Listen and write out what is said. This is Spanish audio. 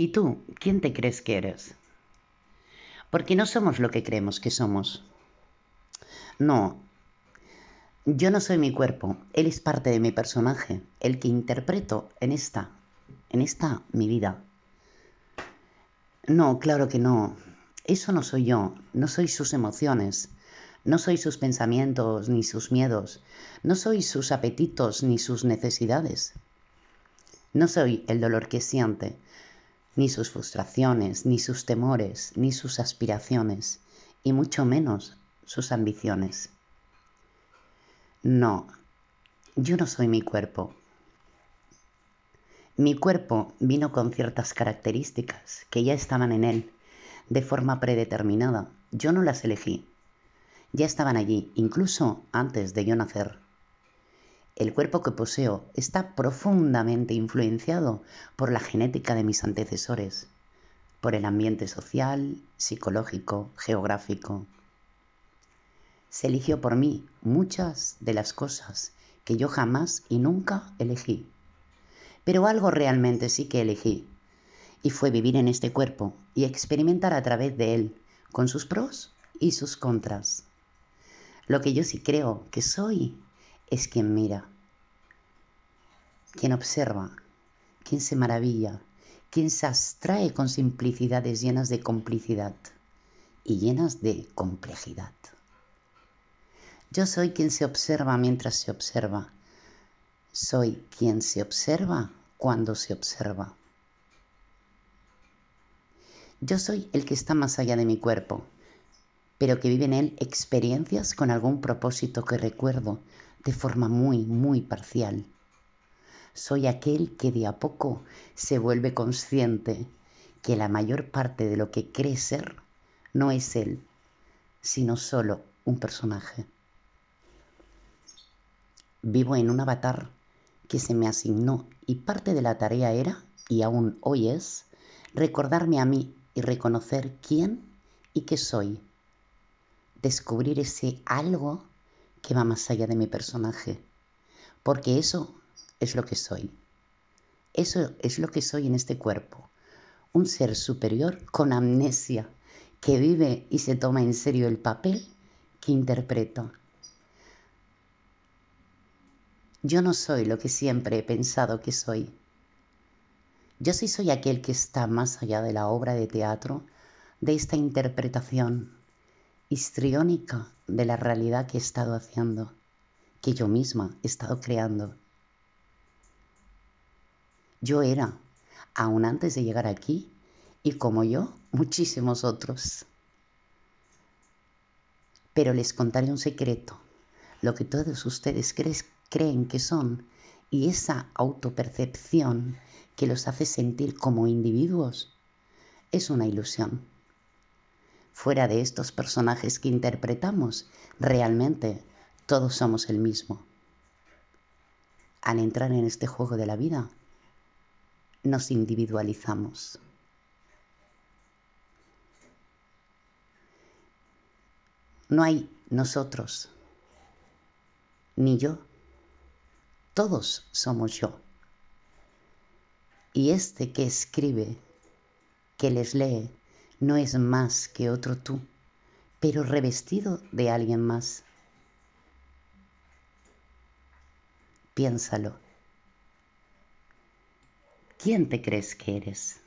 ¿Y tú, quién te crees que eres? Porque no somos lo que creemos que somos. No, yo no soy mi cuerpo, él es parte de mi personaje, el que interpreto en esta, en esta mi vida. No, claro que no. Eso no soy yo, no soy sus emociones, no soy sus pensamientos ni sus miedos, no soy sus apetitos ni sus necesidades. No soy el dolor que siente, ni sus frustraciones, ni sus temores, ni sus aspiraciones, y mucho menos sus ambiciones. No, yo no soy mi cuerpo. Mi cuerpo vino con ciertas características que ya estaban en él, de forma predeterminada. Yo no las elegí. Ya estaban allí, incluso antes de yo nacer. El cuerpo que poseo está profundamente influenciado por la genética de mis antecesores, por el ambiente social, psicológico, geográfico. Se eligió por mí muchas de las cosas que yo jamás y nunca elegí. Pero algo realmente sí que elegí, y fue vivir en este cuerpo y experimentar a través de él, con sus pros y sus contras. Lo que yo sí creo que soy es quien mira, quien observa, quien se maravilla, quien se abstrae con simplicidades llenas de complicidad y llenas de complejidad. Yo soy quien se observa mientras se observa. Soy quien se observa cuando se observa. Yo soy el que está más allá de mi cuerpo, pero que vive en él experiencias con algún propósito que recuerdo de forma muy, muy parcial. Soy aquel que de a poco se vuelve consciente que la mayor parte de lo que cree ser no es él, sino solo un personaje. Vivo en un avatar que se me asignó y parte de la tarea era, y aún hoy es, recordarme a mí y reconocer quién y qué soy descubrir ese algo que va más allá de mi personaje. Porque eso es lo que soy. Eso es lo que soy en este cuerpo. Un ser superior con amnesia que vive y se toma en serio el papel que interpreto. Yo no soy lo que siempre he pensado que soy. Yo sí soy aquel que está más allá de la obra de teatro, de esta interpretación histriónica de la realidad que he estado haciendo, que yo misma he estado creando. Yo era, aún antes de llegar aquí, y como yo, muchísimos otros. Pero les contaré un secreto, lo que todos ustedes creen que son, y esa autopercepción que los hace sentir como individuos, es una ilusión fuera de estos personajes que interpretamos, realmente todos somos el mismo. Al entrar en este juego de la vida, nos individualizamos. No hay nosotros, ni yo. Todos somos yo. Y este que escribe, que les lee, no es más que otro tú, pero revestido de alguien más. Piénsalo. ¿Quién te crees que eres?